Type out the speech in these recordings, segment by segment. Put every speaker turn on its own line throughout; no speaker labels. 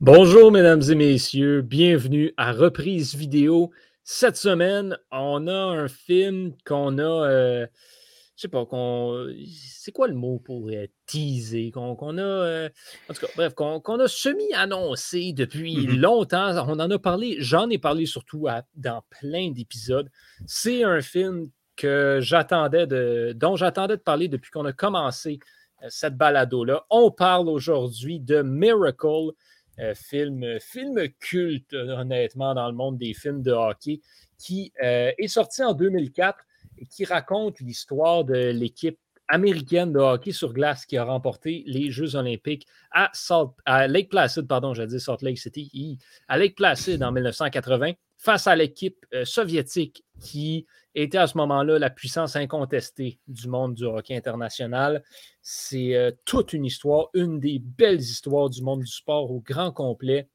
Bonjour, mesdames et messieurs. Bienvenue à Reprise Vidéo. Cette semaine, on a un film qu'on a. euh, je sais pas, qu'on. C'est quoi le mot pour euh, teaser? Qu'on a. euh, en tout cas, bref, qu'on a semi-annoncé depuis
Mhm.
longtemps. On en a parlé, j'en ai parlé surtout à- dans plein d'épisodes. C'est un film que j'attendais de, dont j'attendais de parler depuis qu'on a commencé euh, cette balado-là. On parle aujourd'hui de Miracle. Euh, film, film culte, honnêtement, dans le monde des films de hockey, qui euh, est sorti en 2004 et qui raconte l'histoire de l'équipe américaine de hockey sur glace qui a remporté les Jeux olympiques à, Salt, à Lake Placid, pardon, dit Salt Lake City, à Lake Placid en 1980, face à l'équipe euh, soviétique qui était à ce moment-là la puissance incontestée du monde du hockey international. C'est euh, toute une histoire, une des belles histoires du monde du sport au grand complet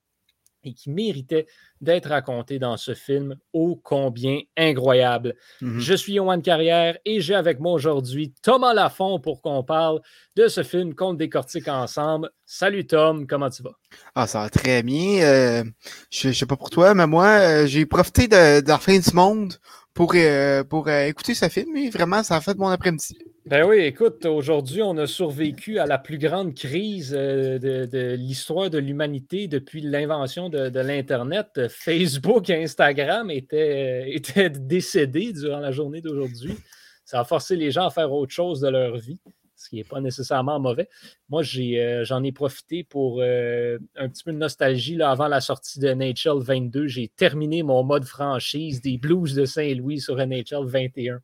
et qui méritait d'être racontée dans ce film ô combien incroyable.
Mhm.
Je suis Yohan Carrière et j'ai avec moi aujourd'hui Thomas Lafont pour qu'on parle de ce film qu'on décortique ensemble. Salut Tom, comment tu vas?
Ah, ça va très bien. Euh, je, je sais pas pour toi, mais moi, euh, j'ai profité de, de la fin du monde pour, euh, pour écouter ce film et vraiment, ça a fait mon après-midi.
Ben oui, écoute, aujourd'hui, on a survécu à la plus grande crise euh, de, l'histoire de l'humanité depuis l'invention de, l'Internet. Facebook et Instagram étaient, euh, étaient décédés durant la journée d'aujourd'hui. Ça a forcé les gens à faire autre chose de leur vie, ce qui n'est pas nécessairement mauvais. Moi, euh, j'en ai profité pour un petit peu de nostalgie. Là, avant la sortie de NHL 22, j'ai terminé mon mode franchise des Blues de Saint-Louis sur NHL 21.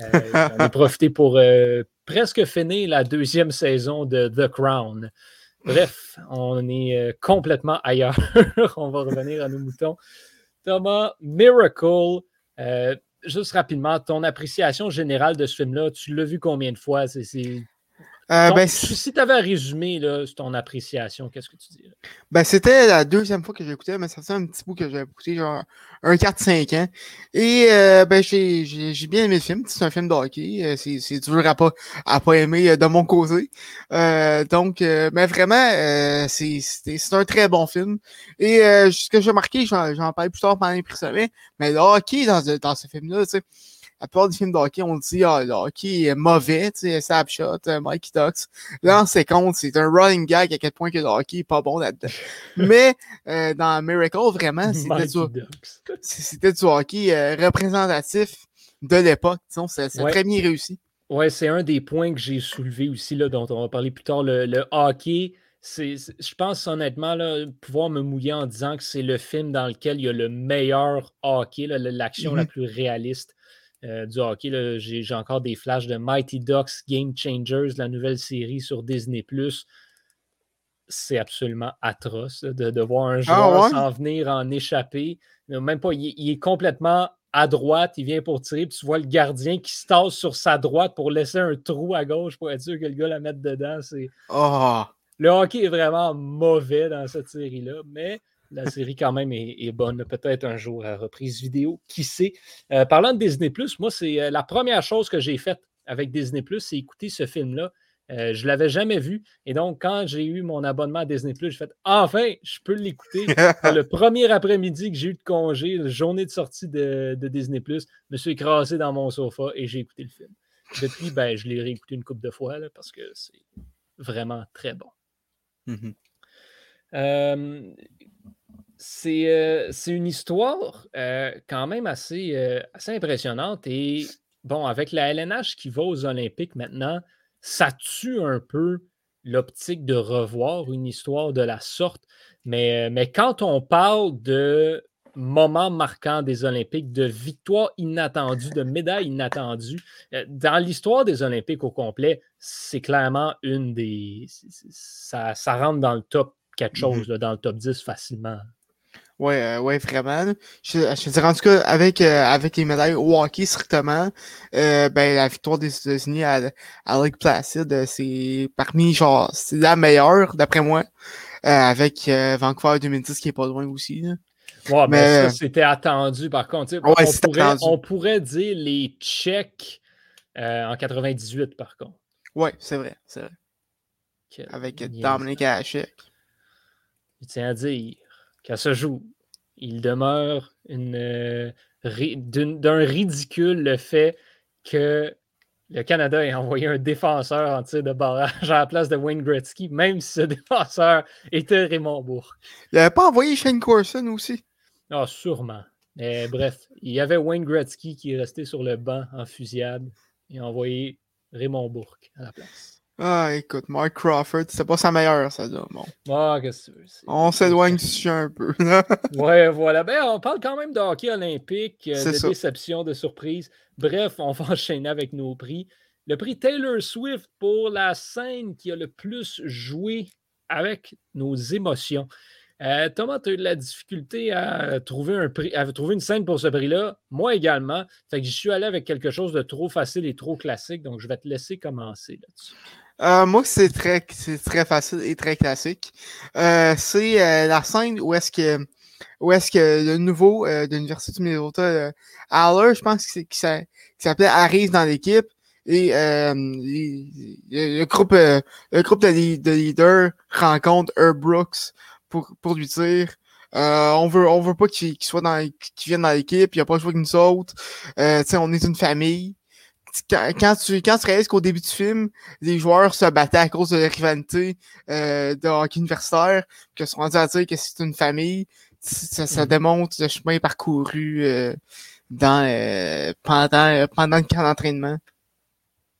Euh, J'en ai profité pour euh, presque finir la deuxième saison de The Crown. Bref, on est euh, complètement ailleurs. on va revenir à nos moutons. Thomas, Miracle, juste rapidement, ton appréciation générale de ce film-là, tu l'as vu combien de fois?
Euh, ben,
si tu avais à résumer là, ton appréciation, qu'est-ce que tu dirais?
ben, c'était la deuxième fois que j'écoutais, mais ça fait un petit bout que j'ai écouté, genre un 4-5 ans. Et euh, ben, j'ai j'ai- j'ai bien aimé le film. C'est un film de hockey. euh, C'est c'est dur à pas, à pas aimer de mon côté. Euh, donc, mais vraiment, euh, c'est c'est- c'est un très bon film. Et euh, ce que j'ai remarqué, j'en j'en parle plus tard pendant les prix mais le hockey dans, ce- dans ce film-là, tu sais, la plupart des films de hockey, on dit, ah, le hockey est mauvais, tu sais, Snapshot, euh, Mikey Ducks. Là, en c'est compte, c'est un running gag à quel point que le hockey est pas bon là-dedans. Mais euh, dans Miracle, vraiment, c'était du, c'était du hockey euh, représentatif de l'époque. C'est
Ouais.
très bien réussi.
Ouais, c'est un des points que j'ai soulevé aussi, là, dont on va parler plus tard. Le, le hockey, c'est, je pense honnêtement là, pouvoir me mouiller en disant que c'est le film dans lequel il y a le meilleur hockey, l'action la
Mhm.
plus réaliste euh, du hockey. J'ai, encore des flashs de Mighty Ducks Game Changers, la nouvelle série sur Disney. C'est absolument atroce là, de, de voir un joueur
ouais?
s'en venir en échapper. Même pas, il, est- il est complètement à droite, il vient pour tirer, puis tu vois le gardien qui se tasse sur sa droite pour laisser un trou à gauche pour être sûr que le gars la mette dedans. C'est...
Oh,
Le hockey est vraiment mauvais dans cette série-là, mais la série quand même est, est bonne. Peut-être un jour à reprise vidéo, qui sait? Euh, parlant de Disney, moi, c'est euh, la première chose que j'ai faite avec Disney, c'est écouter ce film-là. Euh, je ne l'avais jamais vu. Et donc, quand j'ai eu mon abonnement à Disney, j'ai fait enfin, je peux l'écouter. Le premier après-midi que j'ai eu de congé, la journée de sortie de, de Disney, je me suis écrasé dans mon sofa et j'ai écouté le film. Depuis, ben, je l'ai réécouté une couple de fois là, parce que c'est vraiment très bon. Euh, c'est euh, c'est une histoire euh, quand même assez, euh, assez impressionnante. Et bon, avec la LNH qui va aux Olympiques maintenant, ça tue un peu l'optique de revoir une histoire de la sorte. Mais, mais quand on parle de moments marquants des Olympiques, de victoires inattendues, de médailles inattendues, dans l'histoire des Olympiques au complet, c'est clairement une des. Ça, ça rentre dans le top quelque
Mhm.
chose, là, dans le top 10 facilement.
Ouais, euh, ouais, vraiment. Je, je te dirais en tout cas, avec, euh, avec les médailles au hockey strictement, euh, ben, la victoire des États-Unis à, à Lake Placid, euh, c'est parmi, genre, c'est la meilleure, d'après moi, euh, avec euh, Vancouver 2010 qui est pas loin aussi. là.
Ouais, mais, ça, c'était attendu par contre.
Ouais,
on, pourrait,
attendu.
on pourrait dire les Tchèques euh, en 98 par contre.
Ouais, c'est vrai, c'est vrai.
Quel
Avec. Dominic Hachek.
je tiens à dire qu'à ce jour, il demeure euh, d'un ridicule le fait que le Canada ait envoyé un défenseur en tir de barrage à la place de Wayne Gretzky, même si ce défenseur était Raymond Bourque.
Il n'avait pas envoyé Shane Corson aussi?
Ah, sûrement. Mais bref, il y avait Wayne Gretzky qui est resté sur le banc en fusillade et a envoyé Raymond Bourque à la place.
Ah, écoute, Mark Crawford, c'est pas sa meilleure, ça, là. Bon.
Ah, qu'est-ce que veux?
On s'éloigne du sujet un peu.
ouais, voilà. Ben, on parle quand même de hockey olympique, euh, de déception, de surprise. Bref, on va enchaîner avec nos prix. Le prix Taylor Swift pour la scène qui a le plus joué avec nos émotions. Euh, Thomas, tu as eu de la difficulté à trouver, un prix, à trouver une scène pour ce prix-là? Moi également. Fait que je suis allé avec quelque chose de trop facile et trop classique. Donc, je vais te laisser commencer là-dessus.
Euh, moi, c'est très, très facile et très classique. Euh, c'est euh, la scène où est-ce que où est-ce que le nouveau de l'Université du Minnesota, Haller, je pense qu'il s'appelait, arrive dans l'équipe. Et le, groupe, le groupe de, leaders rencontre Herb Brooks pour, pour lui dire on veut on veut pas qu'il soit dans qu'il vienne dans l'équipe, il a pas joué avec nous autres. Euh, on est une famille quand, tu, quand tu réalises qu'au début du film, les joueurs se battaient à cause de la rivalité euh, de hockey universitaire, que sont rendus à dire que c'est une famille, ça, ça mm. démontre le chemin parcouru euh, dans euh, pendant, pendant le camp d'entraînement.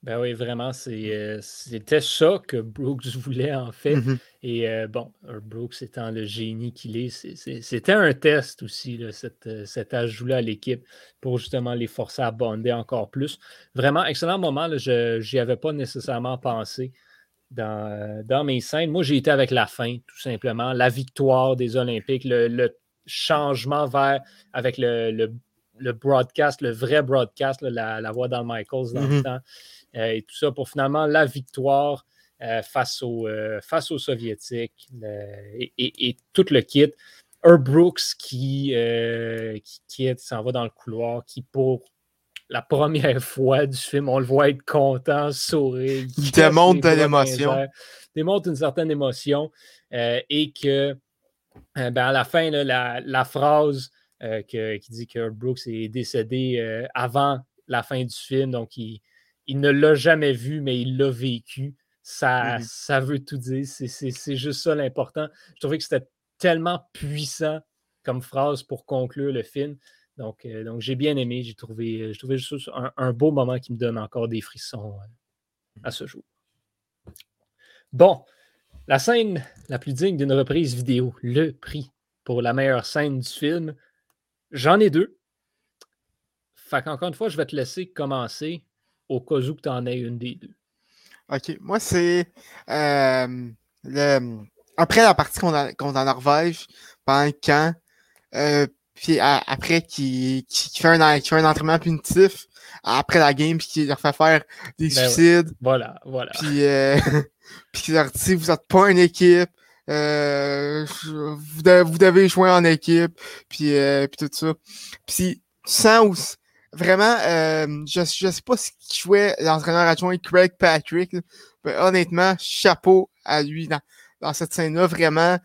Ben oui, vraiment, euh, c'était ça que Brooks voulait en fait. Mm-hmm. Et euh, bon, Brooks étant le génie qu'il est, c'était un test aussi, euh, cet, ajout-là à l'équipe pour justement les forcer à bonder encore plus. Vraiment, excellent moment. je n'y avais pas nécessairement pensé dans, dans mes scènes. Moi, j'ai été avec la fin, tout simplement. La victoire des Olympiques, le, changement vers avec le, broadcast, le vrai broadcast, la, voix dans Michaels dans le mm-hmm. temps. Euh, et tout ça pour finalement la victoire euh, face, aux, euh, face aux Soviétiques et, tout le kit. Herb Brooks qui, qui, s'en va dans le couloir, qui pour la première fois du film, on le voit être content, sourire.
Il démontre de l'émotion.
Démontre une certaine émotion et que ben, à la fin, la, la, phrase qui dit que Brooks est décédé avant la fin du film, donc il, il ne l'a jamais vu, mais il l'a vécu. Ça, ça veut tout dire. C'est juste ça l'important. Je trouvais que c'était tellement puissant comme phrase pour conclure le film. Donc, euh, donc j'ai bien aimé. J'ai trouvé, trouvé juste un, beau moment qui me donne encore des frissons euh, à ce jour. Bon, la scène la plus digne d'une reprise vidéo, le prix pour la meilleure scène du film. J'en ai deux. Fait qu'encore une fois, je vais te laisser commencer au cas où tu en aies une des deux.
OK. Moi, c'est euh, le, après la partie contre, la Norvège, pendant le camp, euh, puis après qui, qui, fait un, qui fait un entraînement punitif après la game, puis qui leur fait faire des ben suicides.
Voilà, voilà.
Puis, euh, puis qui leur dit Vous n'êtes pas une équipe. Euh, vous, devez, vous devez jouer en équipe, puis, euh, puis tout ça. Puis sans, Vraiment, euh, je ne sais pas ce qui jouait l'entraîneur adjoint Craig Patrick. Mais honnêtement, chapeau à lui dans, dans cette scène-là. Vraiment,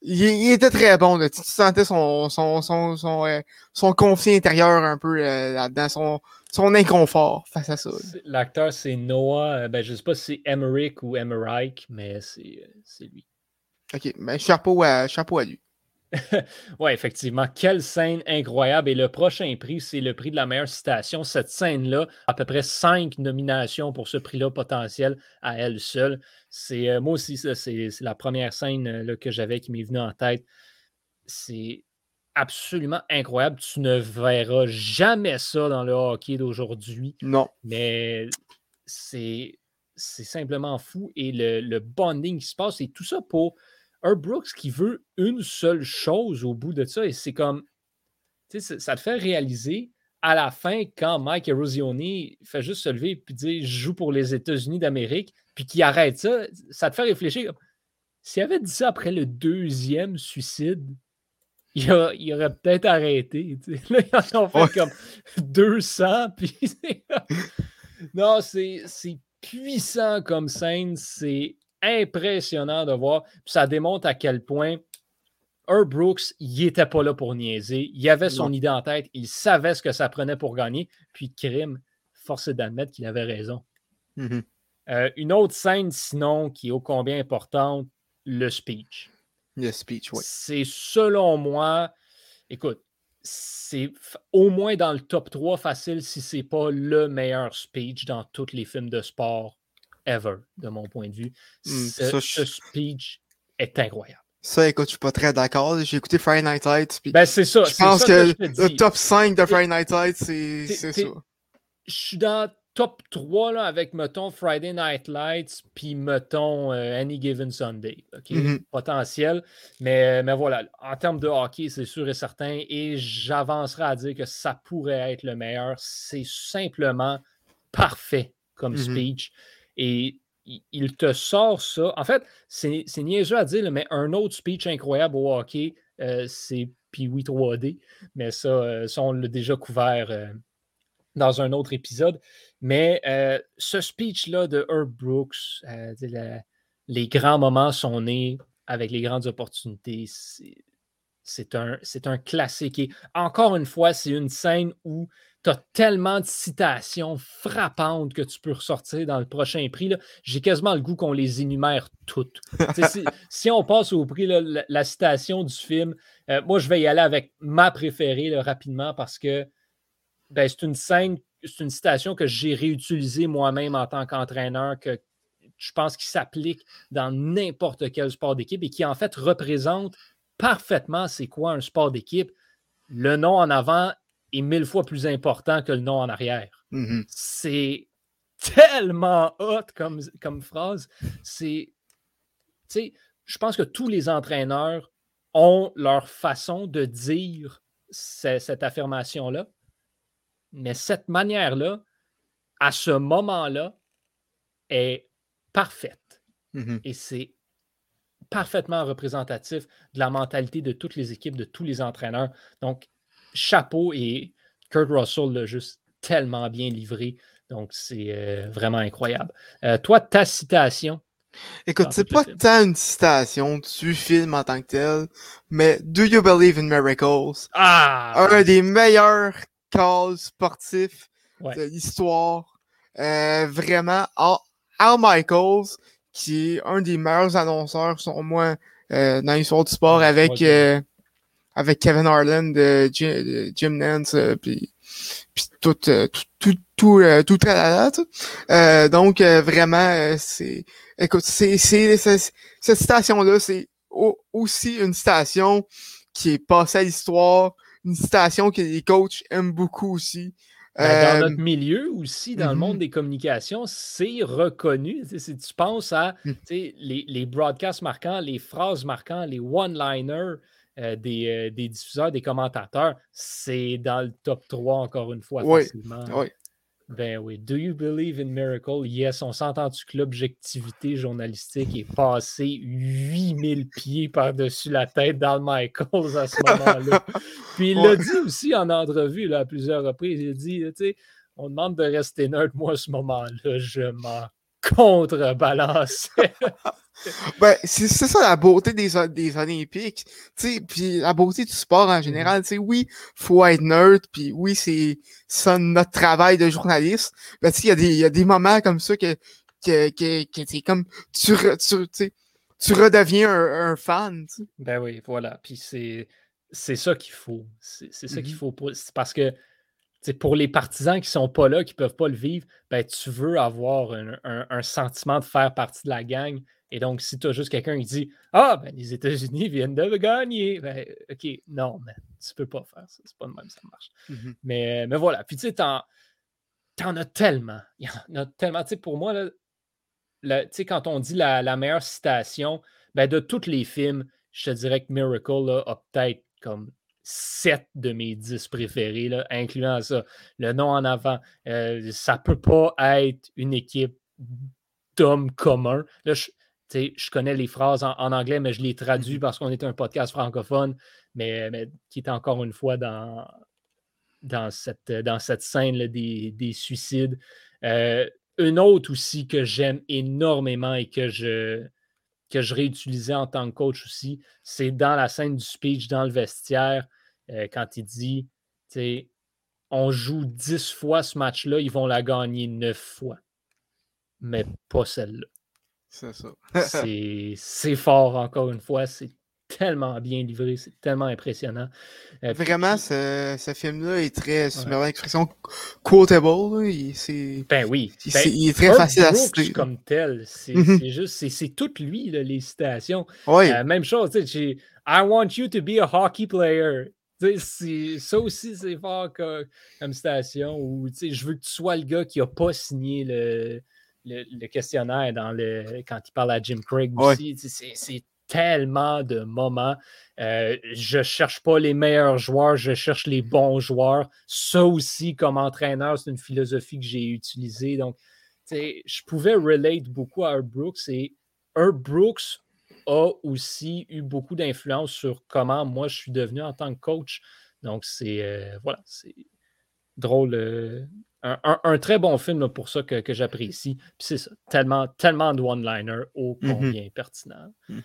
il, était très bon. Là. Tu sentais son, son, son, son, euh, son conflit intérieur un peu euh, là-dedans, son, son inconfort face à ça.
L'acteur, c'est Noah. Ben, je ne sais pas si c'est Emmerich ou Emmerich, mais c'est lui.
OK, ben, chapeau, à, chapeau à lui.
oui, effectivement. Quelle scène incroyable. Et le prochain prix, c'est le prix de la meilleure citation. Cette scène-là, à peu près cinq nominations pour ce prix-là potentiel à elle seule. C'est euh, moi aussi, c'est la première scène euh, que j'avais qui m'est venue en tête. C'est absolument incroyable. Tu ne verras jamais ça dans le hockey d'aujourd'hui.
Non.
Mais c'est simplement fou. Et le, le bonding qui se passe, et tout ça pour un Brooks qui veut une seule chose au bout de ça, et c'est comme, tu sais, ça te fait réaliser à la fin, quand Mike Erosioni fait juste se lever et dire Je joue pour les États-Unis d'Amérique, puis qu'il arrête ça, ça te fait réfléchir. S'il avait dit ça après le deuxième suicide, il, aurait peut-être arrêté. Là, ils en ont fait comme 200. Puis non, c'est puissant comme scène. C'est impressionnant de voir. ça démontre à quel point Herb Brooks, il n'était pas là pour niaiser. Il avait son idée en tête. Il savait ce que ça prenait pour gagner. Puis, crime, force d'admettre qu'il avait raison.
Mm-hmm.
Euh, une autre scène, sinon, qui est ô combien importante, le speech.
Le speech, oui.
C'est selon moi, écoute, c'est au moins dans le top 3 facile si c'est pas le meilleur speech dans tous les films de sport ever, de mon point de vue. Hmm, ce, speech est incroyable.
Ça, écoute, je suis pas très d'accord. J'ai écouté Friday Night Lights.
Ben, c'est ça.
Je pense que, le top 5 de Friday Night Lights, c'est ça.
Je suis dans top 3 là, avec, mettons, Friday Night Lights, puis, mettons, euh, Any Given Sunday. Mm-hmm. Potentiel. Mais, mais voilà, en termes de hockey, c'est sûr et certain. Et j'avancerai à dire que ça pourrait être le meilleur. C'est simplement parfait comme mm-hmm. speech. Et il te sort ça. En fait, c'est niaiseux à dire, mais un autre speech incroyable au hockey, euh, c'est oui 3D. Mais ça, euh, ça on l'a déjà couvert dans un autre épisode. Mais euh, ce speech-là de Herb Brooks, euh, les grands moments sont nés avec les grandes opportunités. C'est un, un classique. Et encore une fois, c'est une scène où tu as tellement de citations frappantes que tu peux ressortir dans le prochain prix. J'ai quasiment le goût qu'on les énumère toutes. si, on passe au prix, la, citation du film, euh, moi, je vais y aller avec ma préférée rapidement parce que ben, c'est une scène, c'est une citation que j'ai réutilisée moi-même en tant qu'entraîneur, que je pense qu'il s'applique dans n'importe quel sport d'équipe et qui en fait représente parfaitement c'est quoi un sport d'équipe. Le nom en avant est mille fois plus important que le nom en arrière.
Mm-hmm.
C'est tellement hot comme, comme phrase. C'est, je pense que tous les entraîneurs ont leur façon de dire cette affirmation-là. Mais cette manière-là, à ce moment-là, est parfaite.
Mm-hmm.
Et c'est parfaitement représentatif de la mentalité de toutes les équipes, de tous les entraîneurs. Donc, chapeau et Kurt Russell l'a juste tellement bien livré. Donc, c'est euh, vraiment incroyable. Euh, toi, ta citation?
Écoute, c'est pas tant une citation du film en tant que tel, mais Do You Believe in Miracles?
Ah!
Un des meilleurs calls sportif de l'histoire. Euh, vraiment, Al, Michaels, qui est un des meilleurs annonceurs, selon moi, dans l'histoire du sport, avec, avec Kevin Harlan de Jim, Nance, puis, tout, tout, tout, tout, tout, tout donc, vraiment, c'est, écoute, c'est, c'est, cette station-là, c'est aussi une station qui est passée à l'histoire, une citation que les coachs aiment beaucoup aussi.
Ben, dans notre euh, milieu aussi, dans le monde mm-hmm. des communications, c'est reconnu. Si tu penses à mm. les, les, broadcasts marquants, les phrases marquantes, les one-liners euh, des, euh, des, diffuseurs, des commentateurs, c'est dans le top 3 encore une fois facilement.
Oui.
Ben oui. Do you believe in miracle? Yes, on s'entend-tu que l'objectivité journalistique est passée 8000 pieds par-dessus la tête d'Al Michaels à ce moment-là. Puis il l'a dit aussi en entrevue là, à plusieurs reprises. Il a dit, tu sais, on demande de rester neutre. Moi, à ce moment-là, je m'en contrebalance.
ben, c'est ça la beauté des, des Olympiques. Puis la beauté du sport en général. sais Oui, faut être neutre, puis oui, c'est ça notre travail de journaliste. Ben, il y, a des, y a des moments comme ça que, que, que, que comme tu, tu, tu redeviens un, fan.
Ben oui, voilà. Puis c'est c'est ça qu'il faut. C'est ça qu'il mm-hmm. faut. Pour, parce que pour les partisans qui ne sont pas là, qui ne peuvent pas le vivre, ben, tu veux avoir un, sentiment de faire partie de la gang. Et donc, si tu as juste quelqu'un qui dit Ah, ben, les États-Unis viennent de gagner, ben, OK, non, mais tu ne peux pas faire ça. C'est pas de même, ça marche.
Mm-hmm.
mais, mais voilà. Puis, tu sais, t'en, en as tellement. Il y en a tellement. Tu sais, pour moi, là, quand on dit la, meilleure citation, ben, de tous les films, je te dirais que Miracle a peut-être comme 7 de mes 10 préférés, là, incluant ça. Le nom en avant, euh, ça ne peut pas être une équipe d'hommes communs. Là, je, je connais les phrases en, anglais, mais je les traduis mm-hmm. parce qu'on est un podcast francophone, mais, qui est encore une fois dans, dans, cette, dans cette scène des, suicides. Euh, une autre aussi que j'aime énormément et que je, que je réutilisais en tant que coach aussi, c'est dans la scène du speech, dans le vestiaire, euh, quand il dit, on joue 10 fois ce match-là, ils vont la gagner 9 fois. Mais pas celle-là.
C'est ça.
c'est fort, encore une fois. C'est tellement bien livré, c'est tellement impressionnant.
Euh, Vraiment, ce, ce film-là est très, c'est ouais. l'expression quotable.
ben oui.
Il, ben, il est très facile à
citer. comme tel. C'est mm-hmm. juste, c'est tout lui, là, les citations. Euh, même chose, tu sais, I want you to be a hockey player. Ça aussi, c'est fort comme, comme citation. Ou je veux que tu sois le gars qui n'a pas signé le, le, le, questionnaire dans le, quand il parle à Jim Craig aussi. C'est tellement de moments. Euh, je ne cherche pas les meilleurs joueurs, je cherche les bons joueurs. Ça aussi, comme entraîneur, c'est une philosophie que j'ai utilisée. Donc, je pouvais relate beaucoup à Herb Brooks et Herb Brooks a aussi eu beaucoup d'influence sur comment moi je suis devenu en tant que coach. Donc, c'est euh, voilà, c'est drôle. Euh, un, très bon film pour ça que, j'apprécie. Puis c'est ça, tellement, tellement de one-liner ô mm-hmm. combien pertinent. Mm.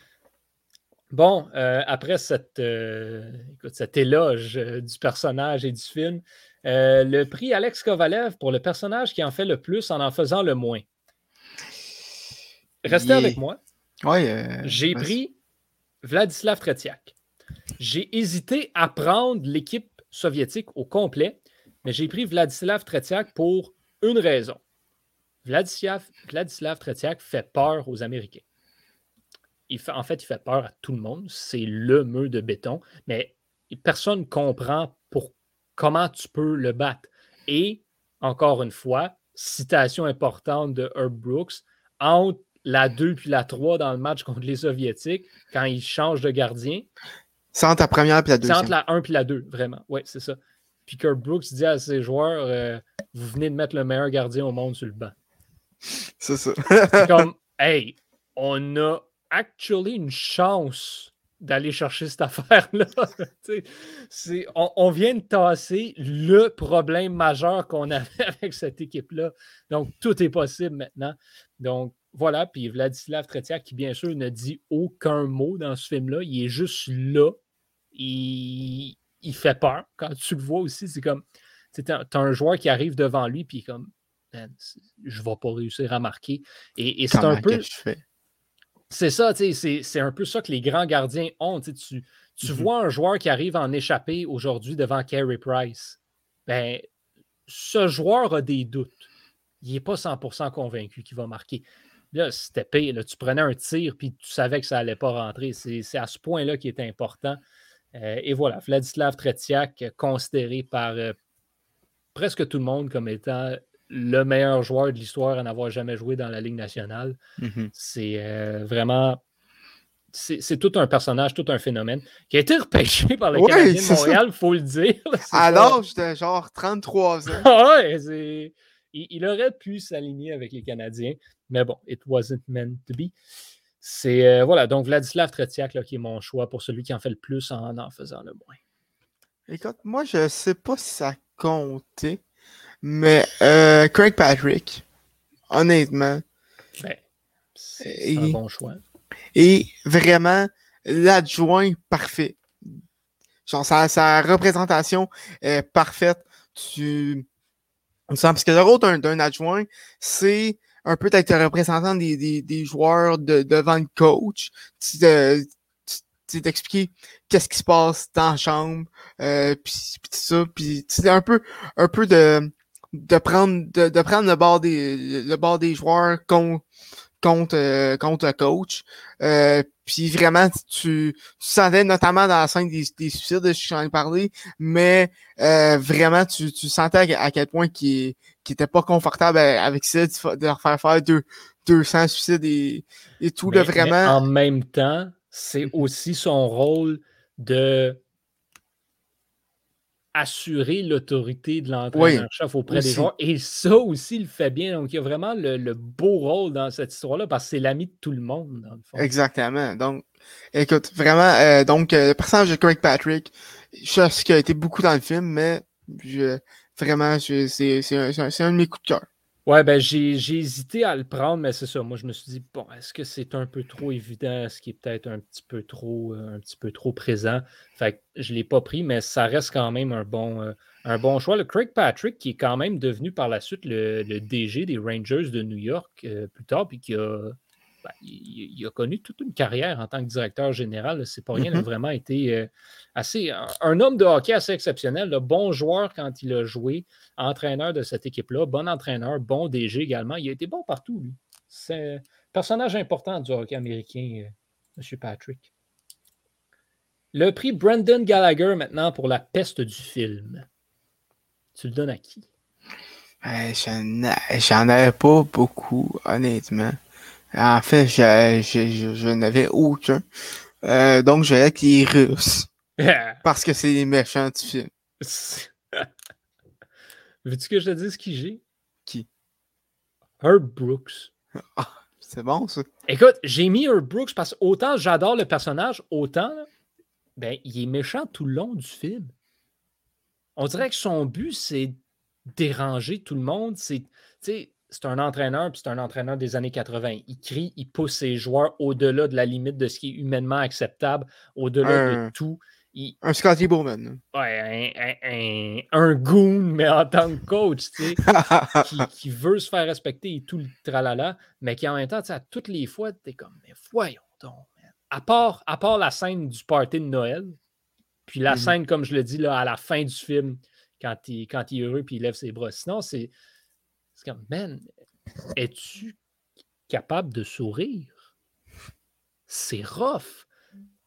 Bon, euh, après cette, euh, cet éloge euh, du personnage et du film, le prix Alex Kovalev pour le personnage qui en fait le plus en en faisant le moins. Restez avec moi. J'ai pris Vladislav Tretiak. J'ai hésité à prendre l'équipe soviétique au complet, mais j'ai pris Vladislav Tretiak pour une raison. Vladislav, Vladislav Tretiak fait peur aux Américains en fait, il fait peur à tout le monde. C'est le mur de béton, mais personne ne comprend pour comment tu peux le battre. Et encore une fois, citation importante de Herb Brooks, entre la 2 puis la 3 dans le match contre les Soviétiques, quand il change de gardien.
C'est entre la première et la deuxième.
C'est entre la 1 puis la 2, vraiment. Oui, c'est ça. Puis Herb Brooks dit à ses joueurs euh, Vous venez de mettre le meilleur gardien au monde sur le banc.
C'est ça.
c'est comme Hey, on a actually une chance d'aller chercher cette affaire-là. on, on, vient de tasser le problème majeur qu'on avait avec cette équipe-là. Donc, tout est possible maintenant. Donc, voilà. Puis Vladislav Tretiak, qui bien sûr ne dit aucun mot dans ce film-là, il est juste là. Il, il fait peur. Quand tu le vois aussi, c'est comme. Tu as, un joueur qui arrive devant lui, puis comme. je ne vais pas réussir à marquer. Et, et c'est un peu. C'est ça, c'est un peu ça que les grands gardiens ont. Tu, tu mmh vois un joueur qui arrive en échappée aujourd'hui devant Carey Price. Ben, ce joueur a des doutes. Il n'est pas 100% convaincu qu'il va marquer. Là, c'était pire. Là, tu prenais un tir puis tu savais que ça n'allait pas rentrer. C'est à ce point-là qui est important. Euh, et voilà, Vladislav Tretiak, considéré par euh, presque tout le monde comme étant le meilleur joueur de l'histoire à n'avoir jamais joué dans la Ligue nationale. Mm-hmm. C'est euh, vraiment. C'est tout un personnage, tout un phénomène qui a été repêché par le Canadien de Montréal, il faut le dire.
Alors, j'étais genre 33 ans.
Il, il, aurait pu s'aligner avec les Canadiens, mais bon, it wasn't meant to be. C'est euh, voilà, donc Vladislav Tretiak là, qui est mon choix pour celui qui en fait le plus en en faisant le moins.
Écoute, moi, je ne sais pas si ça comptait. Mais euh, Craig Patrick, honnêtement.
Ben, c'est un bon choix.
Et vraiment, l'adjoint parfait. Genre, sa, représentation est parfaite. Tu, parce que le rôle d'un adjoint, c'est un peu être représentant des, des, des joueurs de, devant le coach. Tu t'expliquer qu'est-ce qui se passe dans la chambre, euh, puis, tout ça, puis un peu, un peu de de prendre de, de, prendre le bord des le bord des joueurs contre contre, euh, contre le coach. Euh, puis vraiment, tu, tu, sentais notamment dans la scène des, des suicides, j'en ai parlé, mais euh, vraiment, tu, tu sentais à, quel point qui qui était pas confortable avec ça, de leur faire faire deux, 200 suicides et, et tout, là, vraiment.
en même temps, c'est aussi son rôle de assurer l'autorité de l'entraîneur-chef auprès des joueurs. Et ça aussi, il le fait bien. Donc, il y a vraiment le, beau rôle dans cette histoire-là parce que c'est l'ami de tout le monde, dans le fond.
Exactement. Donc, écoute, vraiment, euh, donc, euh, le personnage de Craig Patrick, je sais ce qui a été beaucoup dans le film, mais je, vraiment, c'est un, un, de mes coups de cœur.
Ouais, ben j'ai hésité à le prendre, mais c'est ça. Moi, je me suis dit, bon, est-ce que c'est un peu trop évident? Est-ce qu'il est peut-être un petit peu trop euh, un petit peu trop présent? Fait que je ne l'ai pas pris, mais ça reste quand même un bon, euh, un bon choix. Le Craig Patrick, qui est quand même devenu par la suite le, DG des Rangers de New York euh, plus tard, puis qui a ben, il, a connu toute une carrière en tant que directeur général. C'est pas rien, il a mm-hmm. vraiment été euh, assez un, homme de hockey assez exceptionnel. bon joueur quand il a joué, entraîneur de cette équipe-là, bon entraîneur, bon DG également. Il a été bon partout, lui. C'est un personnage important du hockey américain, euh, M. Patrick. Le prix Brendan Gallagher maintenant pour la peste du film. Tu le donnes à qui?
J'en avais pas beaucoup, honnêtement. En fait, je, je, je, n'avais aucun. Euh, donc, je vais avec les Russes. parce que c'est les méchants du film.
Veux-tu que je te dise qui j'ai?
Qui?
Herb Brooks.
Ah, c'est bon, ça.
Écoute, j'ai mis Herb Brooks parce que autant j'adore le personnage, autant ben, il est méchant tout le long du film. On dirait que son but, c'est déranger tout le monde. C'est, c'est un entraîneur, puis c'est un entraîneur des années 80. Il crie, il pousse ses joueurs au-delà de la limite de ce qui est humainement acceptable, au-delà de tout.
Un Scotty Bowman.
Ouais, un, goon, mais en tant que coach, tu sais, qui, veut se faire respecter et tout le tralala, mais qui en même temps, à toutes les fois, t'es comme, mais voyons donc, À part, à part la scène du party de Noël, puis la mm-hmm. scène, comme je le dis, là, à la fin du film, quand il, quand il est heureux puis il lève ses bras. Sinon, c'est c'est comme, man, es-tu capable de sourire? C'est rough.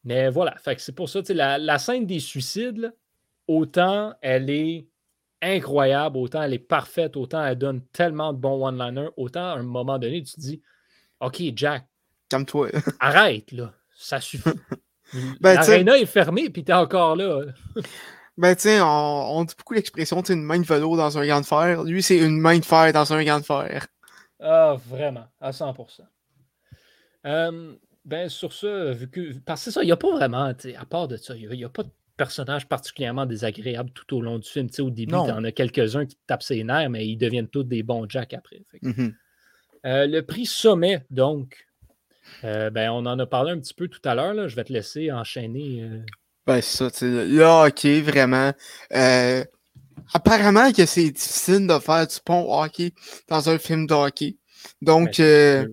Mais voilà, c'est pour ça, la, la scène des suicides, autant elle est incroyable, autant elle est parfaite, autant elle donne tellement de bons one-liners, autant à un moment donné, tu te dis, OK, Jack,
calme-toi.
arrête, là, ça suffit. ben, L'arena est fermée, puis t'es encore là.
Ben, tu sais, on, dit beaucoup l'expression, tu une main de vélo dans un gant de fer. Lui, c'est une main de fer dans un gant de fer.
Ah, vraiment, à 100%. Euh, ben, sur ça, vu que. Parce que c'est ça, il n'y a pas vraiment, à part de ça, il n'y a, pas de personnage particulièrement désagréable tout au long du film. Tu sais, au début, il y en a quelques-uns qui tapent ses nerfs, mais ils deviennent tous des bons jacks après. Mm-hmm. Euh, le prix sommet, donc, euh, ben, on en a parlé un petit peu tout à l'heure. Je vais te laisser enchaîner
ben, c'est ça, tu sais, le hockey, vraiment. Euh, apparemment que c'est difficile de faire du pont hockey dans un film de hockey. Donc, ben, euh,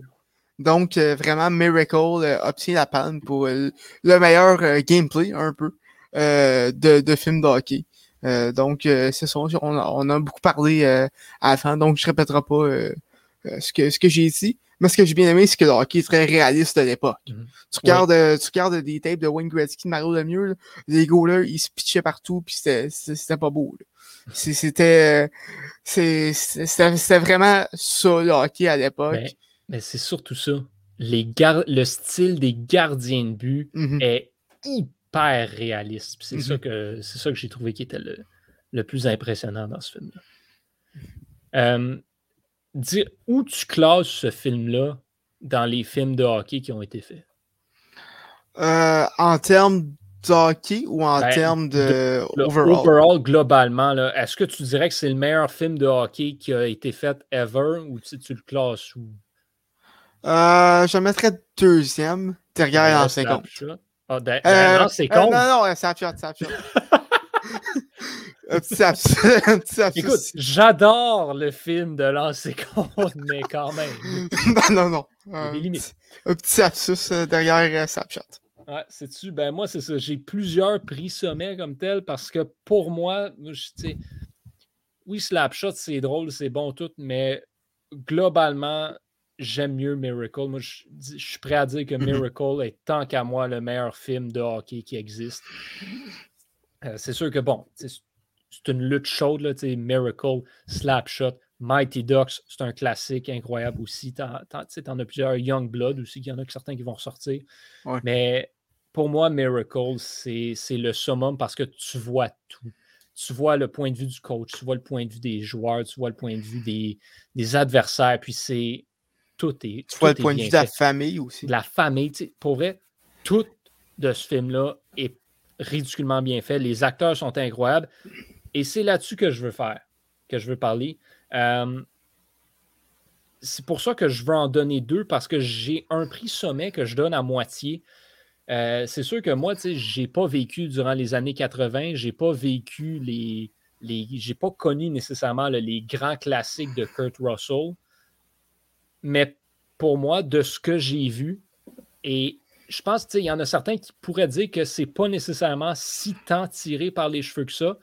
donc euh, vraiment, Miracle obtient la palme pour le meilleur gameplay, un peu, de, de film de hockey. donc, c'est ça, on, on, a beaucoup parlé avant, donc je répéterai pas ce que, ce que j'ai dit. Mais ce que j'ai bien aimé, c'est que le hockey est très réaliste de l'époque. Mhm. tu, regardes, euh, tu regardes des tapes de Wayne Gretzky, de Mario Lemieux, les goalers, ils se pitchaient partout, puis c'était pas beau. C'était c'était vraiment ça, le hockey à l'époque.
Mais, c'est surtout ça. Les le style des gardiens de but mhm. est hyper réaliste. C'est ça mhm. que c'est ça que j'ai trouvé qui était le, le, plus impressionnant dans ce film-là. Euh, dire où tu classes ce film-là dans les films de hockey qui ont été faits?
Euh, en termes de hockey ou en ben, termes de,
overall? globalement, est-ce que tu dirais que c'est le meilleur film de hockey qui a été fait ever ou tu, tu le classes où?
Euh, je mettrais deuxième, derrière en 50.
Ah, euh, non, c'est con.
non, non, Snapchat. un petit
Écoute, j'adore le film de lancer compte, mais quand même.
non, non, non. Un, petit, un petit absus euh, derrière euh, Snapchat.
Ouais, c'est-tu? Ben moi, c'est ça. J'ai plusieurs prix sommets comme tel parce que pour moi, je, oui, Slapshot, c'est drôle, c'est bon tout, mais globalement, j'aime mieux Miracle. Moi, je, je, suis prêt à dire que Miracle est tant qu'à moi le meilleur film de hockey qui existe. Euh, c'est sûr que bon, c'est une lutte chaude, là, Miracle, Slapshot, Mighty Ducks, c'est un classique incroyable aussi. Tu en, as plusieurs Young Blood aussi, il y en a certains qui vont ressortir. Mais pour moi, Miracle, c'est le summum parce que tu vois tout. Tu vois le point de vue du coach, tu vois le point de vue des joueurs, tu vois le point de vue des, des adversaires, puis c'est tout est.
Tu vois le point de vue de la famille aussi.
De la famille, pour vrai, tout de ce film-là est ridiculement bien fait. Les acteurs sont incroyables. Et c'est là-dessus que je veux faire, que je veux parler. Euh, c'est pour ça que je veux en donner deux parce que j'ai un prix sommet que je donne à moitié. Euh, c'est sûr que moi, je n'ai pas vécu durant les années 80, j'ai pas vécu les. les j'ai pas connu nécessairement les grands classiques de Kurt Russell. Mais pour moi, de ce que j'ai vu, et je pense qu'il y en a certains qui pourraient dire que c'est pas nécessairement si tant tiré par les cheveux que ça.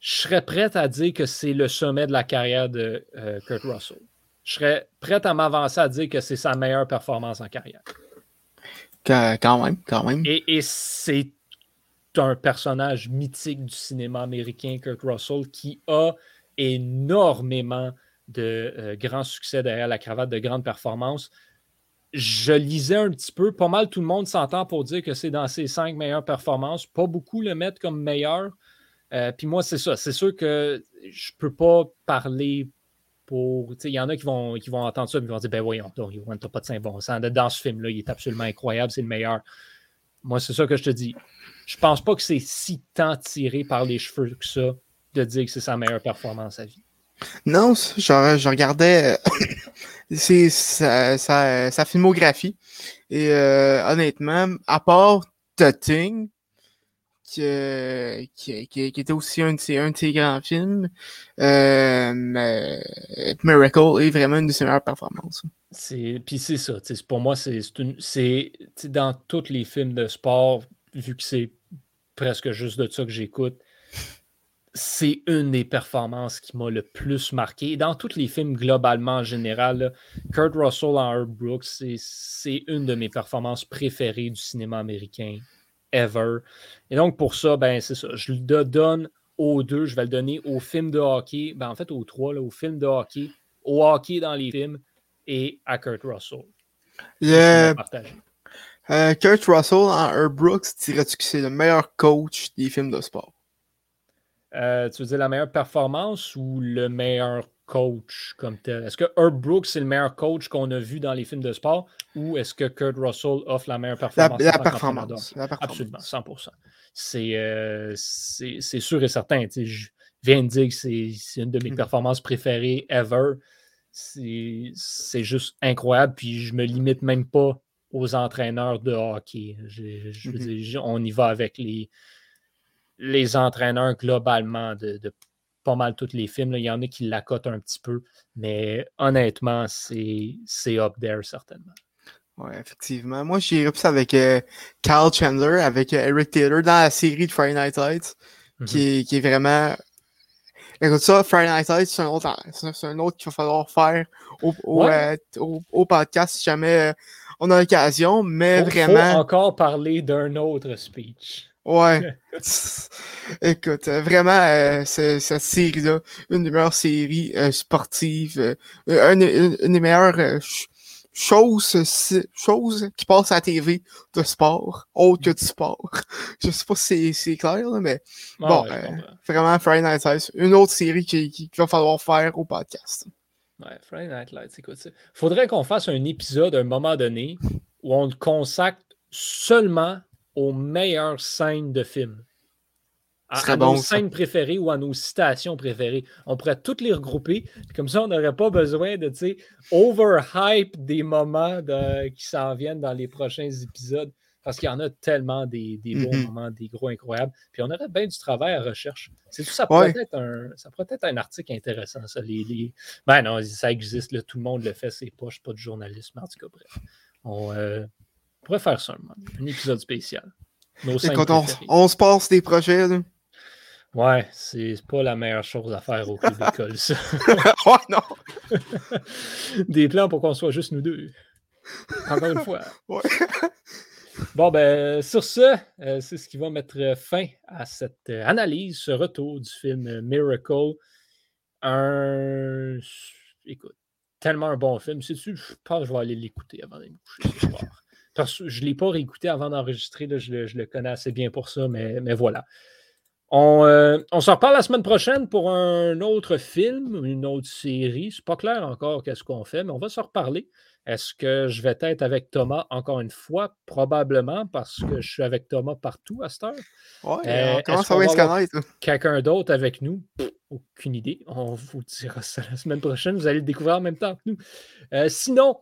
Je serais prêt à dire que c'est le sommet de la carrière de euh, Kurt Russell je serais prêt à m'avancer à dire que c'est sa meilleure performance en carrière.
Quand même, quand même.
Et, c'est un personnage mythique du cinéma américain, Kurt Russell, qui a énormément de euh, grands succès derrière la cravate, de grandes performances. Je lisais un petit peu, pas mal tout le monde s'entend pour dire que c'est dans ses cinq meilleures performances. Pas beaucoup le mettre comme meilleur. Euh, puis moi, c'est ça. C'est sûr que je peux pas parler il y en a qui vont, qui vont entendre ça et vont dire Ben voyons, t'as pas de saint bon. Dans ce film-là, il est absolument incroyable, c'est le meilleur. Moi, c'est ça que je te dis. Je pense pas que c'est si tant tiré par les cheveux que ça de dire que c'est sa meilleure performance à vie.
Non, genre, je regardais c'est sa, filmographie. Et euh, honnêtement, à part The qui, qui, était aussi un de ses, un de ses grands films. Euh, Miracle est vraiment une de ses meilleures performances.
Puis c'est ça. Pour moi, c'est dans tous les films de sport, vu que c'est presque juste de ça que j'écoute, c'est une des performances qui m'a le plus marqué. Dans tous les films, globalement, en général, Kurt Russell en Herb Brooks, c'est une de mes performances préférées du cinéma américain ever. Et donc, pour ça, ben, c'est ça. Je le donne aux deux. Je vais le donner au film de hockey. Ben, en fait, aux trois, là, au film de hockey, au hockey dans les films et à Kurt Russell.
Euh, Kurt Russell en Herb Brooks, dirais-tu que c'est le meilleur coach des films de sport?
Euh, tu veux dire la meilleure performance ou le meilleur coach comme tel? Est-ce que Herb Brooks, c'est le meilleur coach qu'on a vu dans les films de sport ou est-ce que Kurt Russell offre la meilleure performance?
La, performance,
Absolument, 100%. Euh, c'est sûr et certain. Je viens de dire que c'est une de mes hmm. performances préférées ever. C'est juste incroyable. Puis je me limite même pas aux entraîneurs de hockey. Je, veux hmm. on y va avec les, les entraîneurs globalement de, de pas mal tous les films. Il y en a qui l'accotent un petit peu, mais honnêtement, c'est up there certainement.
Oui, effectivement. Moi, j'ai repris ça avec euh, Carl Chandler, avec euh, Eric Taylor dans la série de Friday Night Lights, qui, est, qui, est, vraiment. Écoute ça, Friday Night Lights, c'est un autre, c'est un autre qu'il va falloir faire au, au, euh, au, podcast si jamais on a l'occasion, mais vraiment.
Faut encore parler d'un autre speech.
Ouais. Écoute, euh, vraiment, euh, cette série-là, une des meilleures séries euh, sportives, une, des meilleures choses, choses qui passent à la TV de sport, autre que du sport. Je sais pas si c'est clair, mais bon, vraiment, Friday Night Lights, une autre série qu'il qui, va falloir faire au podcast.
Ouais, Friday Night Lights, écoute, faudrait qu'on fasse un épisode à un moment donné où on le consacre seulement aux meilleures scènes de films. À, nos scènes préférées ou à nos citations préférées. On pourrait toutes les regrouper. Comme ça, on n'aurait pas besoin de overhype des moments qui s'en viennent dans les prochains épisodes. Parce qu'il y en a tellement des, bons mm-hmm. moments, des gros incroyables. Puis on aurait bien du travail à recherche. C'est tout ça pourrait, être un, ça pourrait être un article intéressant, ça. Les, Ben non, ça existe, là, tout le monde le fait, c'est poche, pas de journalisme. En tout cas, bref. On, euh, pourrait faire ça un, épisode spécial.
Et quand on, se passe des projets, là.
Ouais, c'est pas la meilleure chose à faire au club d'école, ça.
oh non!
des plans pour qu'on soit juste nous deux. Encore une fois. Bon, ben, sur ce, euh, c'est ce qui va mettre fin à cette analyse, ce retour du film Miracle. Un. Écoute, tellement un bon film. Sais-tu, je pense que je vais aller l'écouter avant d'aller me coucher je ne l'ai pas réécouté avant d'enregistrer, je, le connais assez bien pour ça, mais, mais voilà. On, euh, on se reparle la semaine prochaine pour un autre film, une autre série. C'est pas clair encore qu'est-ce qu'on fait, mais on va se reparler. Est-ce que je vais être avec Thomas encore une fois? Probablement, parce que je suis avec Thomas partout à cette heure.
Ouais,
Euh,
on commence
est-ce
à
qu'on
voir
va
se connaître.
Quelqu'un d'autre avec nous? Pff, Aucune idée. On vous dira ça la semaine prochaine. Vous allez le découvrir en même temps que nous. Euh, sinon,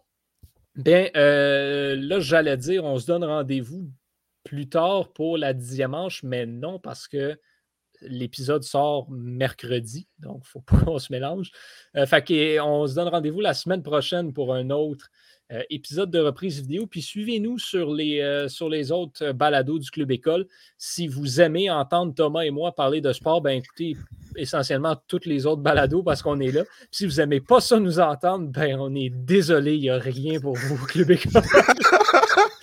bien, euh, là, j'allais dire, on se donne rendez-vous plus tard pour la dixième manche, mais non, parce que l'épisode sort mercredi, donc il ne faut pas qu'on se mélange. Euh, fait on se donne rendez-vous la semaine prochaine pour un autre euh, épisode de reprise vidéo. Puis suivez-nous sur les, euh, sur les autres euh, balados du Club École. Si vous aimez entendre Thomas et moi parler de sport, ben écoutez essentiellement toutes les autres balados parce qu'on est là. Puis si vous n'aimez pas ça nous entendre, ben on est désolé, il n'y a rien pour vous au Club École.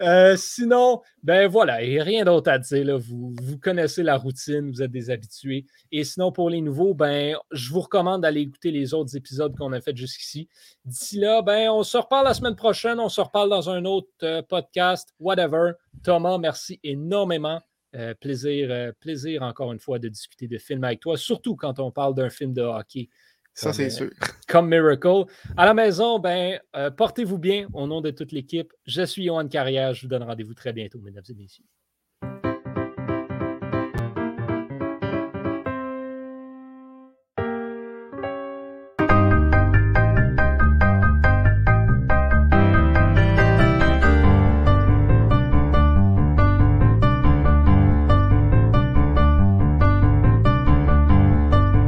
Euh, sinon, ben voilà, a rien d'autre à dire. Vous, connaissez la routine, vous êtes des habitués. Et sinon, pour les nouveaux, ben, je vous recommande d'aller écouter les autres épisodes qu'on a fait jusqu'ici. D'ici là, ben, on se reparle la semaine prochaine. On se reparle dans un autre euh, podcast, whatever. Thomas, merci énormément. Euh, plaisir, plaisir encore une fois de discuter de films avec toi, surtout quand on parle d'un film de hockey
Ça, c'est
euh,
sûr.
comme Miracle. À la maison, ben, euh, portez-vous bien au nom de toute l'équipe. Je suis Yohan Carrière. Je vous donne rendez-vous très bientôt, mesdames et messieurs.